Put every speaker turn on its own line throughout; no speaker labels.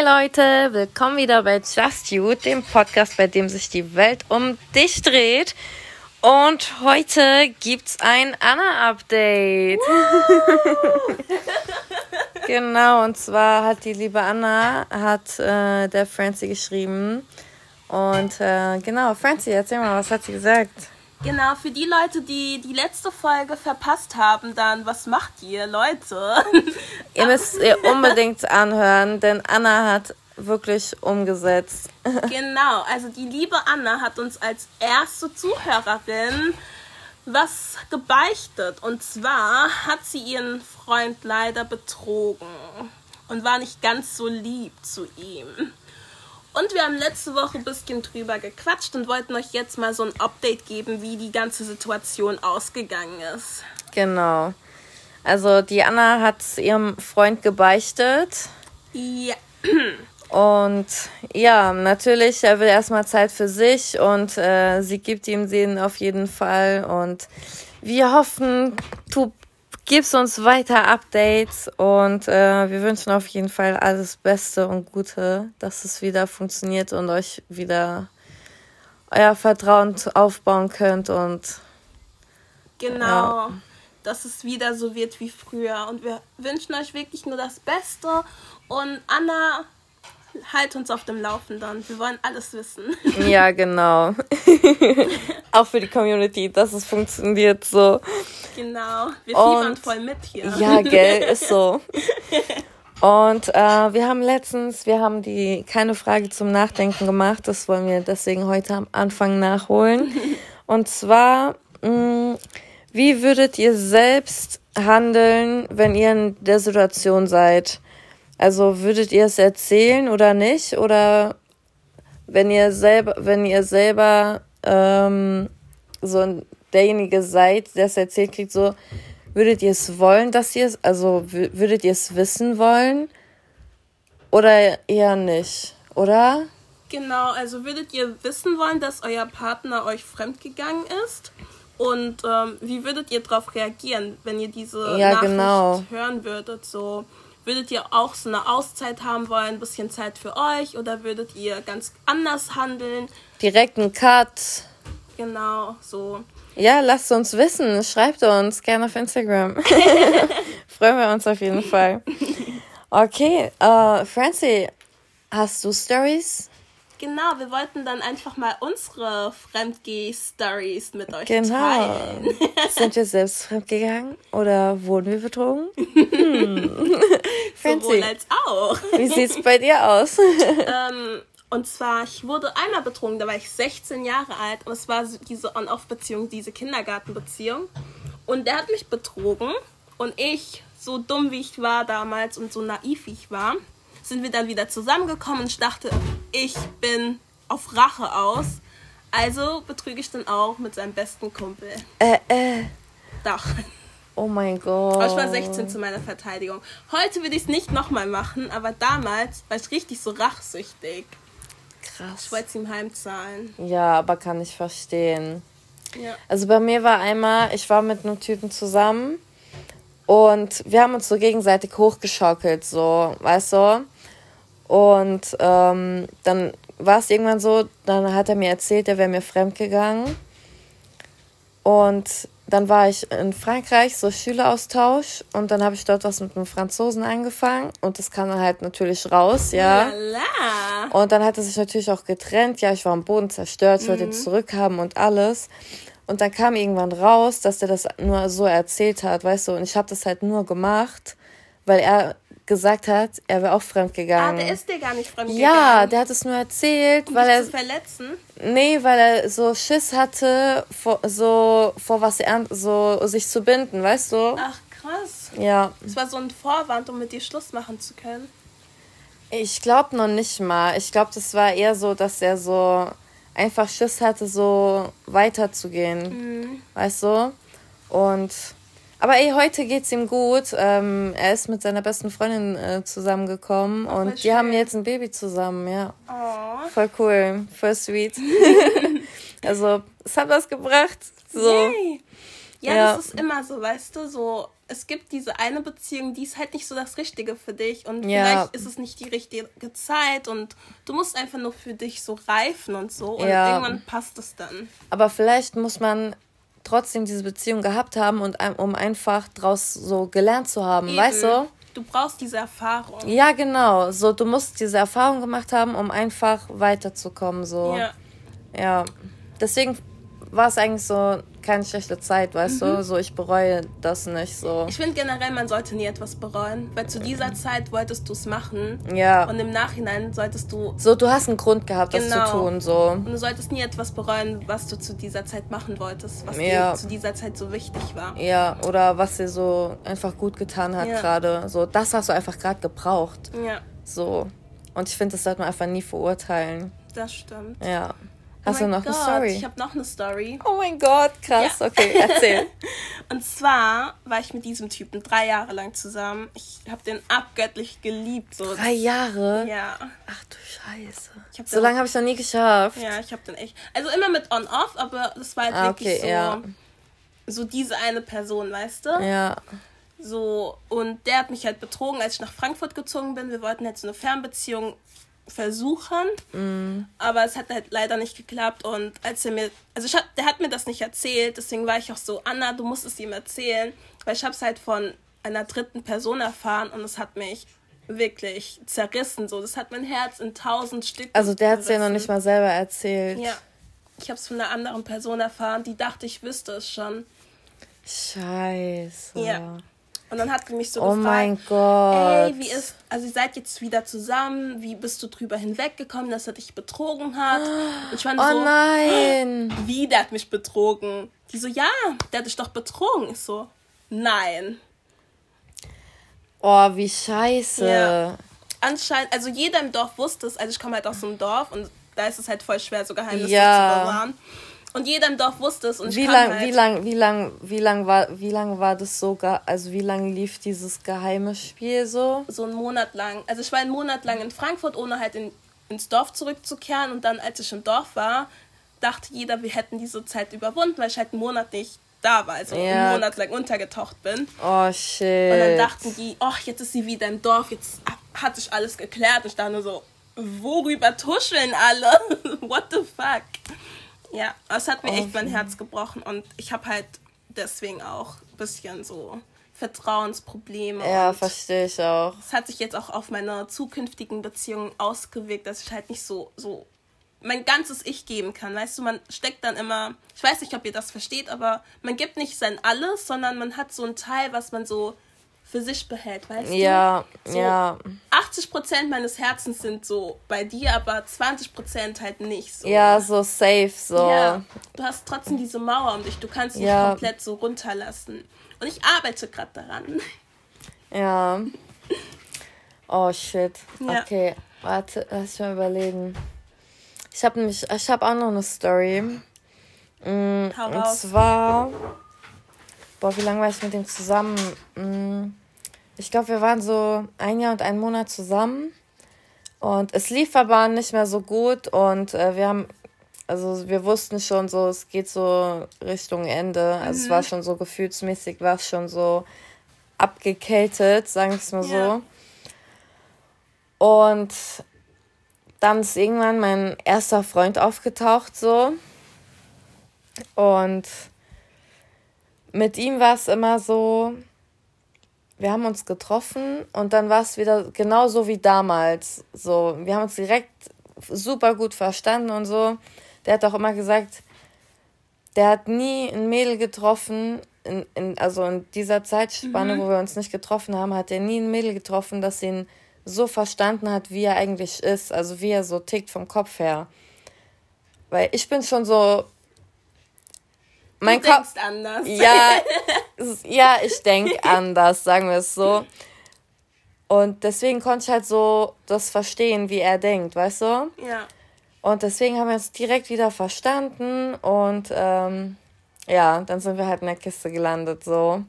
Hi Leute, willkommen wieder bei Just You, dem Podcast, bei dem sich die Welt um dich dreht. Und heute gibt's ein Anna-Update. genau, und zwar hat die liebe Anna, hat äh, der Francie geschrieben. Und äh, genau, Francie, erzähl mal, was hat sie gesagt?
Genau, für die Leute, die die letzte Folge verpasst haben, dann was macht ihr, Leute?
ihr müsst ihr unbedingt anhören, denn Anna hat wirklich umgesetzt.
genau, also die liebe Anna hat uns als erste Zuhörerin was gebeichtet. Und zwar hat sie ihren Freund leider betrogen und war nicht ganz so lieb zu ihm. Und wir haben letzte Woche ein bisschen drüber gequatscht und wollten euch jetzt mal so ein Update geben, wie die ganze Situation ausgegangen ist.
Genau. Also die Anna hat ihrem Freund gebeichtet.
Ja.
Und ja, natürlich, er will erstmal Zeit für sich und äh, sie gibt ihm den auf jeden Fall. Und wir hoffen, du gibst uns weiter Updates und äh, wir wünschen auf jeden Fall alles Beste und Gute, dass es wieder funktioniert und euch wieder euer Vertrauen aufbauen könnt und
genau, ja. dass es wieder so wird wie früher. Und wir wünschen euch wirklich nur das Beste. Und Anna halt uns auf dem Laufenden. Wir wollen alles wissen.
Ja, genau. Auch für die Community, dass es funktioniert so.
Genau. Wir fiebern voll mit hier.
Ja, gell, ist so. Und äh, wir haben letztens, wir haben die keine Frage zum Nachdenken gemacht. Das wollen wir deswegen heute am Anfang nachholen. Und zwar, mh, mm, wie würdet ihr selbst handeln, wenn ihr in der Situation seid? Also würdet ihr es erzählen oder nicht? Oder wenn ihr selber, wenn ihr selber ähm, so derjenige seid, der es erzählt kriegt, so würdet ihr es wollen, dass ihr es, also würdet ihr es wissen wollen? Oder eher nicht, oder?
Genau, also würdet ihr wissen wollen, dass euer Partner euch fremdgegangen ist? Und ähm, wie würdet ihr darauf reagieren, wenn ihr diese ja, Nachricht genau. hören würdet? So, Würdet ihr auch so eine Auszeit haben wollen, ein bisschen Zeit für euch oder würdet ihr ganz anders handeln?
Direkt einen Cut.
Genau, so.
Ja, lasst uns wissen. Schreibt uns gerne auf Instagram. Freuen wir uns auf jeden Fall. Okay, uh, Francie, hast du Stories?
Genau, wir wollten dann einfach mal unsere Fremdgeh-Stories mit euch genau. teilen.
Sind wir selbst fremdgegangen oder wurden wir betrogen? Hm.
Sowohl als auch.
Wie sieht es bei dir aus?
ähm, und zwar, ich wurde einmal betrogen, da war ich 16 Jahre alt und es war diese On-Off-Beziehung, diese Kindergartenbeziehung. Und der hat mich betrogen und ich, so dumm wie ich war damals und so naiv wie ich war, sind wir dann wieder zusammengekommen und ich dachte, ich bin auf Rache aus. Also betrüge ich dann auch mit seinem besten Kumpel.
Äh, äh.
Doch.
Oh mein Gott.
Aber ich war 16 zu meiner Verteidigung. Heute würde ich es nicht nochmal machen, aber damals war ich richtig so rachsüchtig.
Krass.
Ich wollte es ihm heimzahlen.
Ja, aber kann ich verstehen.
Ja.
Also bei mir war einmal, ich war mit einem Typen zusammen und wir haben uns so gegenseitig hochgeschaukelt, so, weißt du? Und ähm, dann war es irgendwann so, dann hat er mir erzählt, er wäre mir fremdgegangen. Und dann war ich in Frankreich, so Schüleraustausch. Und dann habe ich dort was mit einem Franzosen angefangen. Und das kam dann halt natürlich raus, ja.
Lala.
Und dann hat er sich natürlich auch getrennt. Ja, ich war am Boden zerstört, ich wollte ihn mhm. zurückhaben und alles. Und dann kam irgendwann raus, dass er das nur so erzählt hat, weißt du. Und ich habe das halt nur gemacht, weil er gesagt hat, er wäre auch fremdgegangen.
Ah, der ist dir gar nicht fremdgegangen.
Ja, der hat es nur erzählt,
um
weil er.
Zu verletzen?
Nee, weil er so Schiss hatte, vor, so vor was er so sich zu binden, weißt du?
Ach krass.
Ja.
Es war so ein Vorwand, um mit dir Schluss machen zu können.
Ich glaube noch nicht mal. Ich glaube, das war eher so, dass er so einfach Schiss hatte, so weiterzugehen. Mhm. Weißt du? Und aber ey, heute geht's ihm gut. Ähm, er ist mit seiner besten Freundin äh, zusammengekommen oh, und die haben jetzt ein Baby zusammen, ja.
Oh.
Voll cool, voll sweet. also, es hat was gebracht. So.
Yay. Ja, ja, das ist immer so, weißt du, so es gibt diese eine Beziehung, die ist halt nicht so das Richtige für dich und
Ja.
vielleicht ist es nicht die richtige Zeit und du musst einfach nur für dich so reifen und so und
Ja.
irgendwann passt es dann.
Aber vielleicht muss man trotzdem diese Beziehung gehabt haben und um einfach draus so gelernt zu haben, weißt du?
Du brauchst diese Erfahrung.
Ja, genau. So, du musst diese Erfahrung gemacht haben, um einfach weiterzukommen. So.
Ja.
Ja. Deswegen war es eigentlich so keine schlechte Zeit, weißt du? So, ich bereue das nicht so.
Ich finde generell, man sollte nie etwas bereuen, weil zu dieser Zeit wolltest du es machen
Ja.
und im Nachhinein solltest du
So, du hast einen Grund gehabt, das
Genau.
zu tun, so.
und du solltest nie etwas bereuen, was du zu dieser Zeit machen wolltest, was
Ja.
dir zu dieser Zeit so wichtig war.
Ja, oder was dir so einfach gut getan hat
Ja.
gerade. So, das hast du einfach gerade gebraucht.
Ja,
So. Und ich finde, das sollte man einfach nie verurteilen.
das stimmt.
Ja. Hast
oh
du noch
Gott,
eine Story?
Ich habe noch eine Story.
Oh mein Gott, krass.
Ja.
Okay, erzähl.
Und zwar war ich mit diesem Typen drei Jahre lang zusammen. Ich habe den abgöttlich geliebt. So.
Drei Jahre?
Ja,
Ach du Scheiße. So lange habe ich noch nie geschafft.
ja, ich habe den echt. Also immer mit On-Off, aber das war halt
Ah,
wirklich
okay,
so,
ja.
so diese eine Person, weißt du?
Ja.
So, und der hat mich halt betrogen, als ich nach Frankfurt gezogen bin. Wir wollten halt so eine Fernbeziehung versuchen,
Mm.
aber es hat halt leider nicht geklappt. Und als er mir, also ich hab, der hat mir das nicht erzählt, deswegen war ich auch so, Anna, du musst es ihm erzählen, weil ich habe es halt von einer dritten Person erfahren und es hat mich wirklich zerrissen. So, das hat mein Herz in tausend Stücken.
Also der hat es dir noch nicht mal selber erzählt.
Ja, ich habe es von einer anderen Person erfahren, die dachte, ich wüsste es schon.
Scheiße.
Ja. Und dann hat die mich so
Oh
gefragt,
mein Gott.
Ey, wie ist, also ihr seid jetzt wieder zusammen, wie bist du drüber hinweggekommen, dass er dich betrogen hat? Und ich war
Oh
so,
nein.
wie, der hat mich betrogen? Die so, ja, der hat dich doch betrogen. Ich so, nein.
Oh, wie scheiße.
Ja. Anscheinend, also jeder im Dorf wusste es, also ich komme halt aus so einem Dorf und da ist es halt voll schwer, so Geheimnisse
Ja.
zu bewahren. Und jeder im Dorf wusste es und ich
Wie lang,
halt,
wie lang, wie lang, wie lang war, wie lang war das so, ge- also wie lang lief dieses geheime Spiel so?
so einen Monat lang. Also ich war einen Monat lang in Frankfurt, ohne halt in, ins Dorf zurückzukehren. Und dann, als ich im Dorf war, dachte jeder, wir hätten diese Zeit überwunden, weil ich halt einen Monat nicht da war, also
Ja.
einen Monat lang untergetaucht bin.
Oh shit.
Und dann dachten die, ach, jetzt ist sie wieder im Dorf, jetzt hat sich alles geklärt. Ich dachte nur so, worüber tuscheln alle? What the fuck? Ja, es hat mir
Oh,
echt mein Herz gebrochen und ich habe halt deswegen auch ein bisschen so Vertrauensprobleme.
ja, verstehe ich auch.
es hat sich jetzt auch auf meine zukünftigen Beziehungen ausgewirkt, dass ich halt nicht so, so mein ganzes Ich geben kann. Weißt du, man steckt dann immer, ich weiß nicht, ob ihr das versteht, aber man gibt nicht sein Alles, sondern man hat so ein Teil, was man so für sich behält, weißt
Ja,
du? So
ja.
80% meines Herzens sind so bei dir, aber 20% halt nicht so.
Ja, so safe, so.
Ja, du hast trotzdem diese Mauer um dich, du kannst nicht
Ja.
komplett so runterlassen. Und ich arbeite gerade daran.
Ja. Oh shit.
Ja.
Okay, warte, lass mich mal überlegen. Ich habe nämlich, ich habe auch noch eine Story.
Hau
und zwar, boah, wie lange war ich mit dem zusammen? Mm, ich glaube, wir waren so ein Jahr und einen Monat zusammen. Und es lief aber nicht mehr so gut und äh, wir haben, also wir wussten schon so, es geht so Richtung Ende. Also es war schon so gefühlsmäßig, war es schon so abgekältet, sagen wir es mal
Ja.
so. Und dann ist irgendwann mein erster Freund aufgetaucht so. Und mit ihm war es immer so, wir haben uns getroffen und dann war es wieder genauso wie damals. So, wir haben uns direkt super gut verstanden und so. Der hat auch immer gesagt, der hat nie ein Mädel getroffen, in, in, also in dieser Zeitspanne, wo wir uns nicht getroffen haben, hat er nie ein Mädel getroffen, das ihn so verstanden hat, wie er eigentlich ist, also wie er so tickt vom Kopf her. Weil ich bin schon so. Mein
du
Kopf.
denkst anders.
Ja, ja, ich denke anders, sagen wir es so. Und deswegen konnte ich halt so das verstehen, wie er denkt, weißt du?
Ja.
Und deswegen haben wir uns direkt wieder verstanden und ähm, ja, dann sind wir halt in der Kiste gelandet so.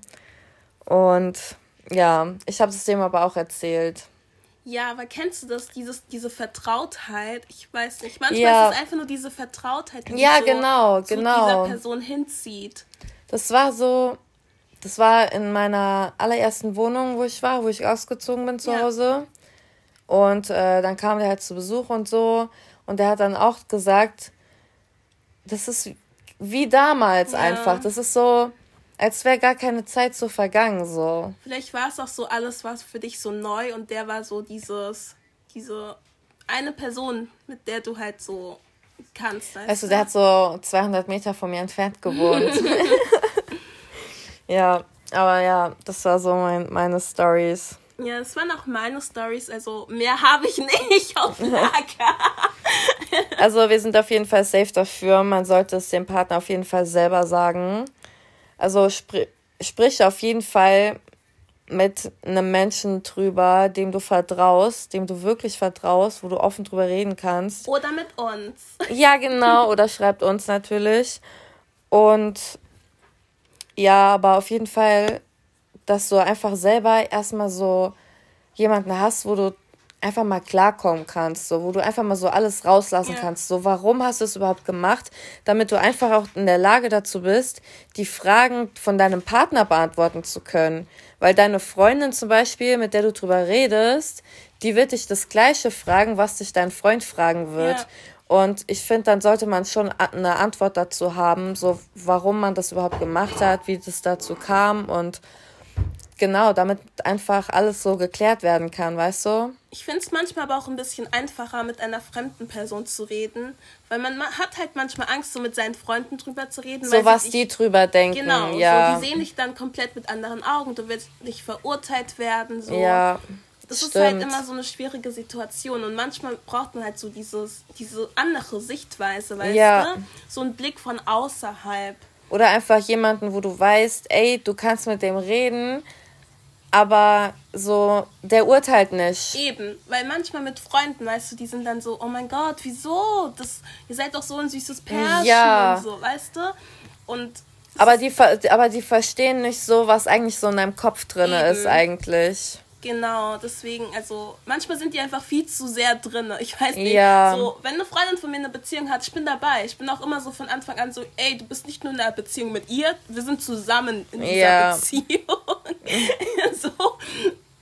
Und ja, ich habe es dem aber auch erzählt.
Ja, aber kennst du das, dieses, diese Vertrautheit? Ich weiß nicht. Manchmal
Ja.
ist es einfach nur diese Vertrautheit, die
Ja,
so
genau,
zu
genau.
dieser Person hinzieht.
Das war so, das war in meiner allerersten Wohnung, wo ich war, wo ich ausgezogen bin zu ja. Hause. Und äh, dann kam der halt zu Besuch und so. Und der hat dann auch gesagt, das ist wie damals ja. einfach. Das ist so, als wäre gar keine Zeit so vergangen, so.
Vielleicht war es auch so, alles war für dich so neu und der war so dieses, diese eine Person, mit der du halt so kannst.
Weißt du, der hat so 200 Meter von mir entfernt gewohnt. ja, aber ja, das war so mein, meine Stories.
Ja, das waren auch meine Stories, also mehr habe ich nicht auf Lager.
also wir sind auf jeden Fall safe dafür. Man sollte es dem Partner auf jeden Fall selber sagen. Also spr sprich auf jeden Fall mit einem Menschen drüber, dem du vertraust, dem du wirklich vertraust, wo du offen drüber reden kannst.
Oder mit uns.
Ja, genau. Oder schreibt uns natürlich. Und ja, aber auf jeden Fall dass du einfach selber erstmal so jemanden hast, wo du einfach mal klarkommen kannst, so, wo du einfach mal so alles rauslassen ja. kannst. So, warum hast du es überhaupt gemacht? Damit du einfach auch in der Lage dazu bist, die Fragen von deinem Partner beantworten zu können. Weil deine Freundin zum Beispiel, mit der du drüber redest, die wird dich das Gleiche fragen, was dich dein Freund fragen wird. Ja. Und ich finde, dann sollte man schon eine Antwort dazu haben, so warum man das überhaupt gemacht hat, wie das dazu kam und Genau, damit einfach alles so geklärt werden kann, weißt du?
Ich finde es manchmal aber auch ein bisschen einfacher, mit einer fremden Person zu reden, weil man hat halt manchmal Angst, so mit seinen Freunden drüber zu reden.
So was die drüber denken, genau,
ja. So, die sehen dich dann komplett mit anderen Augen, du willst nicht verurteilt werden, so. Ja. Das stimmt. ist halt immer so eine schwierige Situation und manchmal braucht man halt so dieses, diese andere Sichtweise, weißt ja. du? So ein Blick von außerhalb.
Oder einfach jemanden, wo du weißt, ey, du kannst mit dem reden, aber so, der urteilt nicht.
Eben, weil manchmal mit Freunden, weißt du, die sind dann so, oh mein Gott, wieso? Das, ihr seid doch so ein süßes Pärchen ja. und so, weißt du? Und
aber die, aber die verstehen nicht so, was eigentlich so in deinem Kopf drin ist eigentlich.
Genau, deswegen, also manchmal sind die einfach viel zu sehr drin. Ich weiß nicht, ja. so, wenn eine Freundin von mir eine Beziehung hat, ich bin dabei. Ich bin auch immer so von Anfang an so, ey, du bist nicht nur in einer Beziehung mit ihr, wir sind zusammen in dieser ja. Beziehung. so,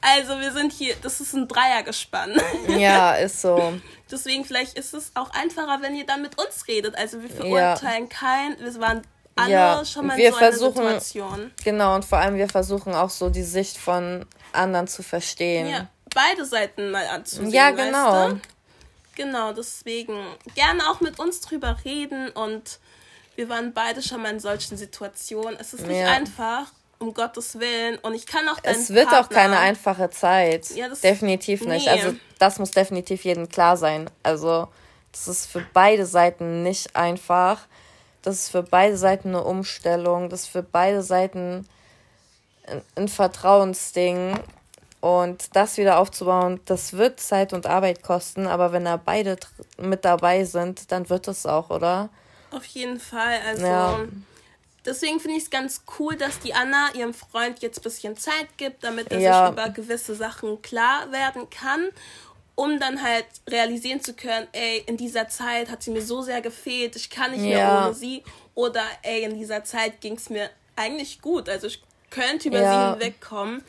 also wir sind hier, das ist ein Dreiergespann.
Ja, ist so.
Deswegen vielleicht ist es auch einfacher, wenn ihr dann mit uns redet. Also wir verurteilen ja. kein, wir waren alle ja, schon mal
wir in so versuchen, einer Situation. Genau, und vor allem wir versuchen auch so die Sicht von anderen zu verstehen.
Ja, beide Seiten mal anzusehen. Ja, genau. Weißt du? Genau, deswegen gerne auch mit uns drüber reden und wir waren beide schon mal in solchen Situationen. Es ist nicht ja. einfach, um Gottes Willen. Und ich kann auch
Es wird Partner, auch keine einfache Zeit. Ja, das, definitiv nicht. Nee. Also das muss definitiv jedem klar sein. Also das ist für beide Seiten nicht einfach. Das ist für beide Seiten eine Umstellung. Das ist für beide Seiten ein Vertrauensding. Und das wieder aufzubauen, das wird Zeit und Arbeit kosten, aber wenn da beide mit dabei sind, dann wird es auch, oder?
Auf jeden Fall. Also ja. deswegen finde ich es ganz cool, dass die Anna ihrem Freund jetzt ein bisschen Zeit gibt, damit er ja. sich über gewisse Sachen klar werden kann, um dann halt realisieren zu können, ey, in dieser Zeit hat sie mir so sehr gefehlt, ich kann nicht ja. mehr ohne sie. Oder ey, in dieser Zeit ging es mir eigentlich gut. Also ich könnte über ja. sie hinwegkommen.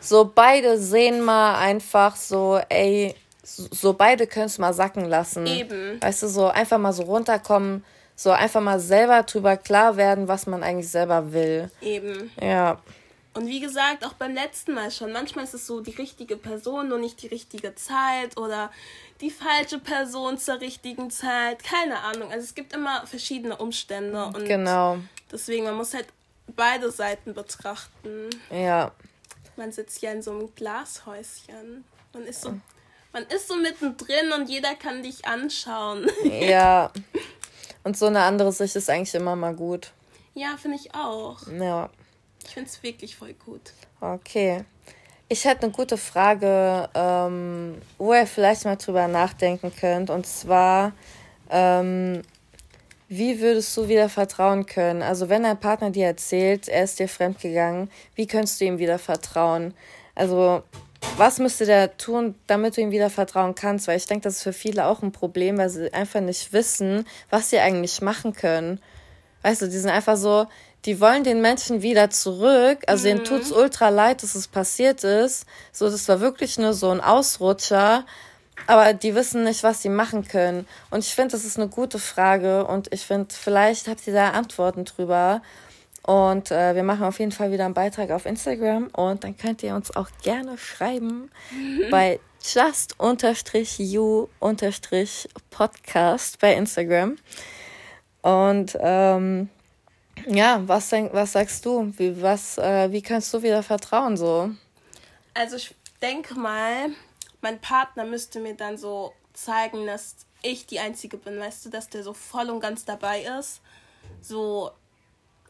So beide sehen mal einfach so, ey, so beide können es mal sacken lassen. Eben. Weißt du, so einfach mal so runterkommen, so einfach mal selber drüber klar werden, was man eigentlich selber will. Eben.
Ja. Und wie gesagt, auch beim letzten Mal schon, manchmal ist es so die richtige Person, nur nicht die richtige Zeit oder die falsche Person zur richtigen Zeit. Keine Ahnung. Also es gibt immer verschiedene Umstände und genau. deswegen, man muss halt beide Seiten betrachten. Ja. Man sitzt ja in so einem Glashäuschen. Man ist so, man ist so mittendrin und jeder kann dich anschauen.
Ja. Und so eine andere Sicht ist eigentlich immer mal gut.
Ja, finde ich auch. Ja. Ich finde es wirklich voll gut.
Okay. Ich hätte eine gute Frage, ähm, wo ihr vielleicht mal drüber nachdenken könnt. Und zwar, ähm, wie würdest du wieder vertrauen können? Also wenn dein Partner dir erzählt, er ist dir fremdgegangen, wie könntest du ihm wieder vertrauen? Also was müsste der tun, damit du ihm wieder vertrauen kannst? Weil ich denke, das ist für viele auch ein Problem, weil sie einfach nicht wissen, was sie eigentlich machen können. Weißt du, die sind einfach so, die wollen den Menschen wieder zurück. Also mhm. denen tut's ultra leid, dass es passiert ist. So, das war wirklich nur so ein Ausrutscher. Aber die wissen nicht, was sie machen können. Und ich finde, das ist eine gute Frage. Und ich finde, vielleicht habt ihr da Antworten drüber. Und äh, wir machen auf jeden Fall wieder einen Beitrag auf Instagram. Und dann könnt ihr uns auch gerne schreiben bei just-you-podcast bei Instagram. Und ähm, ja, was, denk, was sagst du? Wie, was, äh, wie kannst du wieder vertrauen so?
Also ich denke mal, mein Partner müsste mir dann so zeigen, dass ich die Einzige bin, weißt du, dass der so voll und ganz dabei ist. So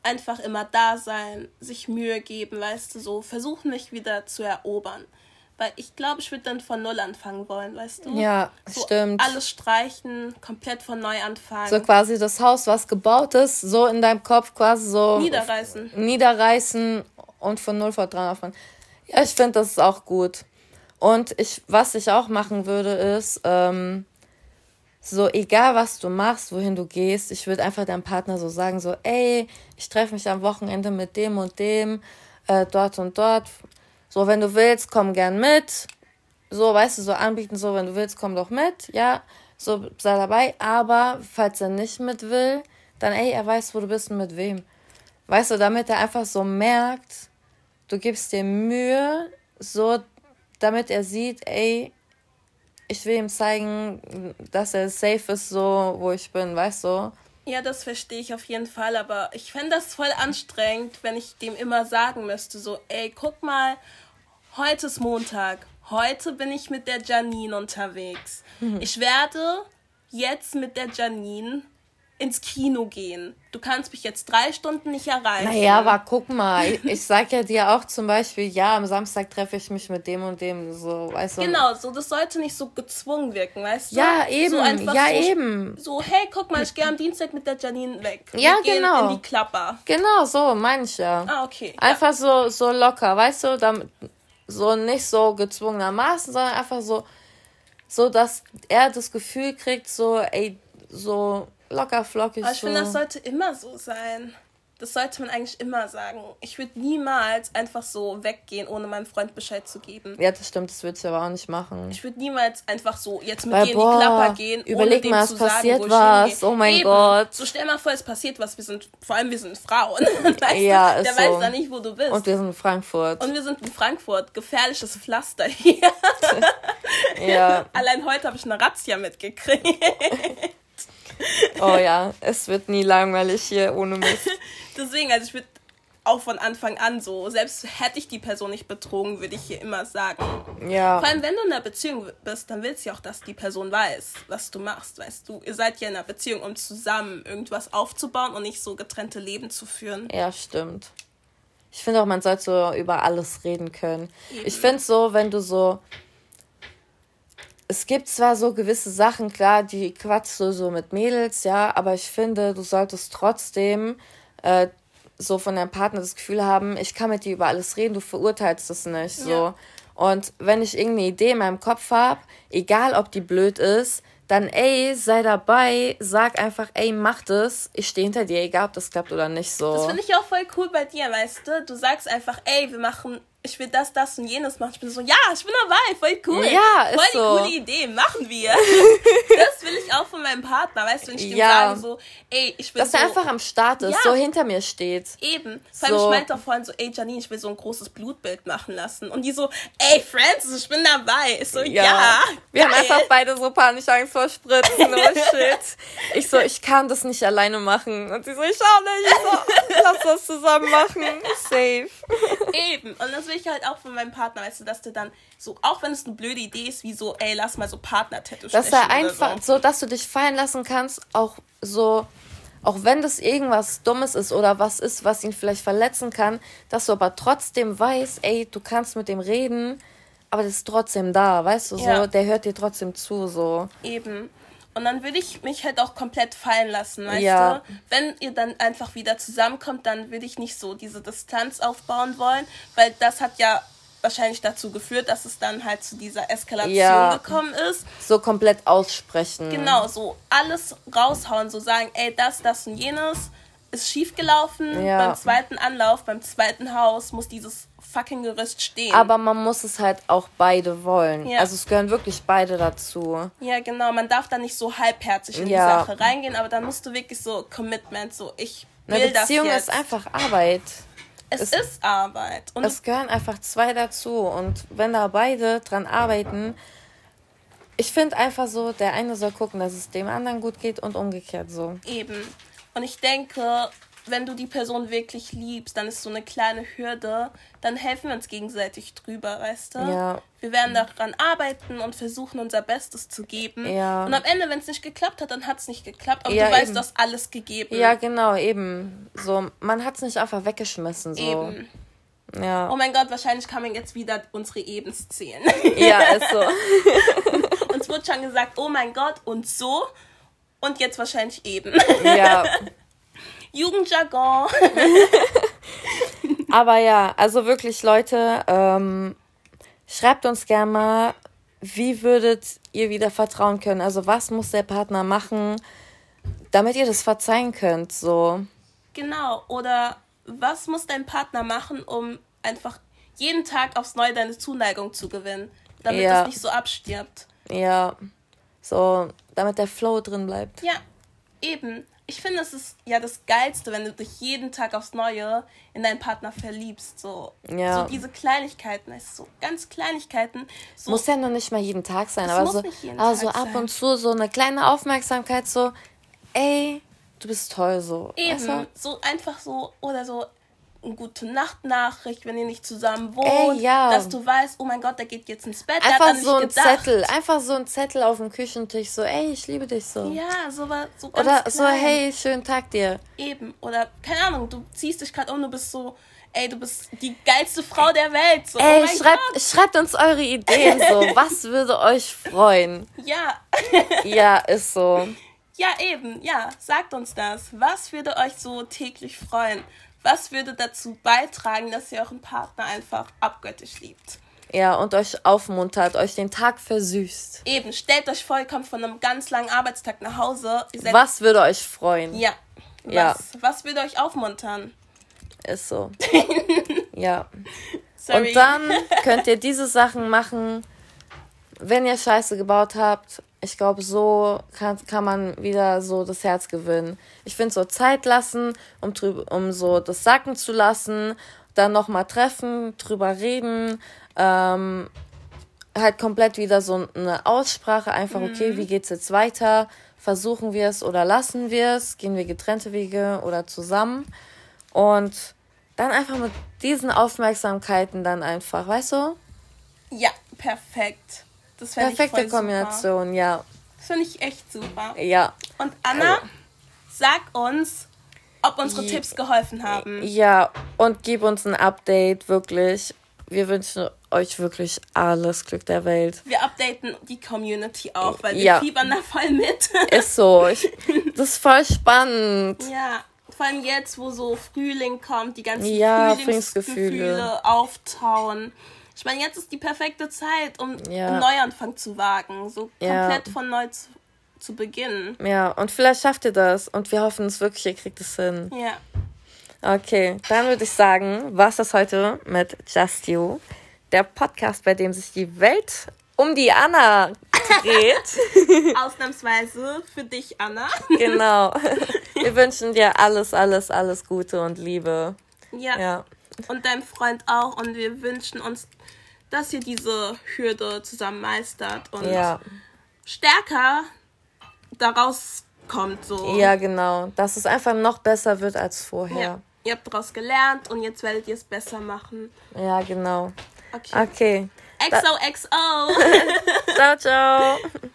einfach immer da sein, sich Mühe geben, weißt du, so versuchen mich wieder zu erobern. Weil ich glaube, ich würde dann von Null anfangen wollen, weißt du? Ja, so stimmt. Alles streichen, komplett von neu anfangen.
So quasi das Haus, was gebaut ist, so in deinem Kopf quasi so. Niederreißen. Niederreißen und von Null vor dran anfangen. Ja, ich finde, das ist auch gut. Und ich, was ich auch machen würde, ist, ähm, so egal was du machst, wohin du gehst, ich würde einfach deinem Partner so sagen, so, ey, ich treffe mich am Wochenende mit dem und dem, äh, dort und dort so, wenn du willst, komm gern mit. So, weißt du, so anbieten, so, wenn du willst, komm doch mit. Ja, so, sei dabei. Aber falls er nicht mit will, dann, ey, er weiß, wo du bist und mit wem. Weißt du, damit er einfach so merkt, du gibst dir Mühe, so, damit er sieht, ey, ich will ihm zeigen, dass er safe ist, so, wo ich bin, weißt du?
Ja, das verstehe ich auf jeden Fall, aber ich fände das voll anstrengend, wenn ich dem immer sagen müsste, so, ey, guck mal, heute ist Montag, heute bin ich mit der Janine unterwegs. Mhm. Ich werde jetzt mit der Janine ins Kino gehen. Du kannst mich jetzt drei Stunden nicht erreichen.
Naja, aber guck mal, ich, ich sag ja dir auch zum Beispiel, ja, am Samstag treffe ich mich mit dem und dem, so, weißt
du. Genau, so, das sollte nicht so gezwungen wirken, weißt du? Ja, eben, so ja, so, eben. So, hey, guck mal, ich gehe am Dienstag mit der Janine weg. Ja, Wir genau.
in die Klapper. Genau, so, meine ich ja. Ah, okay. Einfach ja. so, so locker, weißt du, damit, so nicht so gezwungenermaßen, sondern einfach so, so, dass er das Gefühl kriegt, so, ey, so, locker flockig.
Aber ich so. finde, das sollte immer so sein. Das sollte man eigentlich immer sagen. Ich würde niemals einfach so weggehen, ohne meinem Freund Bescheid zu geben.
Ja, das stimmt, das würde ich aber auch nicht machen.
Ich würde niemals einfach so jetzt mit Weil, dir in die Klapper gehen, überleg ohne mal, es passiert sagen, was. Oh mein Eben. Gott. So stell mal vor, es passiert was. Wir sind, vor allem wir sind Frauen. weißt ja, du? Der so. weiß
da nicht, wo du bist. Und wir sind in Frankfurt.
Und wir sind in Frankfurt. Gefährliches Pflaster hier. ja. Allein heute habe ich eine Razzia mitgekriegt.
Oh ja, es wird nie langweilig hier ohne mich.
Deswegen, also ich würde auch von Anfang an so, selbst hätte ich die Person nicht betrogen, würde ich hier immer sagen. Ja. Vor allem, wenn du in einer Beziehung bist, dann willst du ja auch, dass die Person weiß, was du machst, weißt du. Ihr seid ja in einer Beziehung, um zusammen irgendwas aufzubauen und nicht so getrennte Leben zu führen.
Ja, stimmt. Ich finde auch, man sollte so über alles reden können. Eben. Ich finde so, wenn du so es gibt zwar so gewisse Sachen, klar, die quatschst du so mit Mädels, ja, aber ich finde, du solltest trotzdem äh, so von deinem Partner das Gefühl haben, ich kann mit dir über alles reden, du verurteilst das nicht so. Ja. Und wenn ich irgendeine Idee in meinem Kopf habe, egal ob die blöd ist, dann ey, sei dabei, sag einfach, ey, mach das, ich stehe hinter dir, egal ob das klappt oder nicht so.
Das finde ich auch voll cool bei dir, weißt du? Du sagst einfach, ey, wir machen ich will das, das und jenes machen. Ich bin so, ja, ich bin dabei, voll cool. Ja, ist Voll die so. coole Idee, machen wir. das will ich auch von meinem Partner, weißt du, wenn ich dem ja. sage so, ey, ich will
Dass
so,
er einfach am Start ist, ja, so hinter mir steht.
Eben. Vor allem, so. ich meinte auch vorhin so, ey, Janine, ich will so ein großes Blutbild machen lassen. Und die so, ey, Francis, ich bin dabei. Ich so, ja. ja
wir geil. haben einfach beide so panisch Angst vor Spritzen, oh shit. Ich so, ich kann das nicht alleine machen. Und sie so, ich schau nicht. Ich so, lass das zusammen machen. Safe.
Eben. Und das will ich halt auch von meinem Partner, weißt du, dass der dann so, auch wenn es eine blöde Idee ist, wie so, ey, lass mal so Partner-Tattoos
Dass er einfach, so. so, dass du dich fallen lassen kannst, auch so, auch wenn das irgendwas Dummes ist oder was ist, was ihn vielleicht verletzen kann, dass du aber trotzdem weißt, ey, du kannst mit dem reden, aber das ist trotzdem da, weißt du, so, ja. der hört dir trotzdem zu, so.
Eben. Und dann würde ich mich halt auch komplett fallen lassen, weißt ja. du? Wenn ihr dann einfach wieder zusammenkommt, dann würde ich nicht so diese Distanz aufbauen wollen, weil das hat ja wahrscheinlich dazu geführt, dass es dann halt zu dieser Eskalation ja. gekommen ist.
So komplett aussprechen.
Genau, so alles raushauen, so sagen, ey, das, das und jenes ist schief gelaufen.
Ja.
Beim zweiten Anlauf, beim zweiten Haus muss dieses fucking Gerüst stehen.
Aber man muss es halt auch beide wollen.
Ja.
Also es gehören wirklich beide dazu.
ja, genau. Man darf da nicht so halbherzig in
Ja.
die Sache reingehen, aber dann musst du wirklich so Commitment, so ich will
Eine
das
Beziehung
jetzt.
ist einfach Arbeit.
es,
es-
ist Arbeit. Und
Es gehören einfach zwei dazu. Und wenn da beide dran arbeiten, ich finde einfach so, der eine soll gucken, dass es dem anderen gut geht und umgekehrt so.
Eben. Und ich denke, wenn du die Person wirklich liebst, dann ist so eine kleine Hürde, dann helfen wir uns gegenseitig drüber, weißt du?
Ja.
Wir werden daran arbeiten und versuchen, unser Bestes zu geben.
Ja.
Und am Ende, wenn es nicht geklappt hat, dann hat es nicht geklappt. Aber
Ja,
du weißt,
eben.
du hast alles gegeben.
Ja, genau, eben. So, man hat es nicht einfach weggeschmissen. So.
Eben.
Ja.
Oh mein Gott, wahrscheinlich kann man jetzt wieder unsere Ebens zählen.
ja, ist so.
Uns wurde schon gesagt, oh mein Gott, und so. Und jetzt wahrscheinlich eben.
ja.
Jugendjargon.
Aber ja, also wirklich, Leute, ähm, schreibt uns gerne mal, wie würdet ihr wieder vertrauen können? Also, was muss der Partner machen, damit ihr das verzeihen könnt? So.
Genau. Oder was muss dein Partner machen, um einfach jeden Tag aufs Neue deine Zuneigung zu gewinnen, damit
Ja.
es nicht so abstirbt?
Ja. So, damit der Flow drin bleibt.
Ja, eben. Ich finde, es ist ja das Geilste, wenn du dich jeden Tag aufs Neue in deinen Partner verliebst. So,
Ja.
so diese Kleinigkeiten, so ganz Kleinigkeiten. So,
Muss ja noch nicht mal jeden Tag sein, aber so, aber so ab
sein.
und zu so eine kleine Aufmerksamkeit, so, ey, du bist toll, so.
eben,
du?
so einfach so, oder so eine gute Nacht-Nachricht, wenn ihr nicht zusammen wohnt,
Ey, ja.
dass du weißt, oh mein Gott, der geht jetzt ins Bett,
Einfach so ein
gedacht.
Zettel, einfach so ein Zettel auf dem Küchentisch, so, ey, ich liebe dich so.
Ja, so, wa- so ganz
Oder
klein.
so, hey, schönen Tag dir.
Eben. Oder, keine Ahnung, du ziehst dich gerade um, du bist so, ey, du bist die geilste Frau der Welt. So, oh
Ey,
mein
schreibt,
Gott.
schreibt uns eure Ideen so. Was würde euch freuen?
Ja.
Ja, ist so.
ja, eben, ja. Sagt uns das. Was würde euch so täglich freuen? Was würde dazu beitragen, dass ihr euren Partner einfach abgöttisch liebt?
Ja, und euch aufmuntert, euch den Tag versüßt.
Eben, stellt euch vor, ihr kommt von einem ganz langen Arbeitstag nach Hause.
Was würde euch freuen?
Ja. Was,
Ja.
was würde euch aufmuntern?
Ist so. Ja.
Sorry.
Und dann könnt ihr diese Sachen machen, wenn ihr Scheiße gebaut habt. Ich glaube, so kann, kann man wieder so das Herz gewinnen. Ich finde so Zeit lassen, um, um so das sacken zu lassen, dann nochmal treffen, drüber reden, ähm, halt komplett wieder so eine Aussprache, einfach, okay, wie geht's jetzt weiter? Versuchen wir es oder lassen wir es? Gehen wir getrennte Wege oder zusammen? Und dann einfach mit diesen Aufmerksamkeiten dann einfach, weißt du?
Ja, perfekt. Das
Perfekte
Super.
Kombination, ja.
Das finde ich echt super.
Ja.
Und Anna,
Also-
sag uns, ob unsere
Je-
Tipps geholfen haben.
Ja, und gib uns ein Update, wirklich. Wir wünschen euch wirklich alles Glück der Welt.
Wir updaten die Community auch, weil wir
Ja.
fiebern da voll mit.
Ist so. Ich, das ist voll spannend.
ja, vor allem jetzt, wo so Frühling kommt, die ganzen
Ja,
Frühlingsgefühle
Frühlingsgefühle.
auftauen. Ich meine, jetzt ist die perfekte Zeit, um
Ja.
einen Neuanfang zu wagen, so
Ja.
komplett von neu zu, zu beginnen.
Ja, und vielleicht schafft ihr das. Und wir hoffen es wirklich, ihr kriegt es hin.
Ja.
Okay, dann würde ich sagen, war es das heute mit Just You, der Podcast, bei dem sich die Welt um die Anna dreht.
Ausnahmsweise für dich, Anna.
genau. Wir wünschen dir alles, alles, alles Gute und Liebe.
Ja.
Ja.
Und deinem Freund auch. Und wir wünschen uns, dass ihr diese Hürde zusammen meistert und
Ja.
stärker daraus kommt. So.
Ja, genau. Dass es einfach noch besser wird als vorher.
Ja. Ihr habt daraus gelernt und jetzt werdet ihr es besser machen.
Ja, genau.
Okay.
Okay.
XOXO.
Ciao, ciao.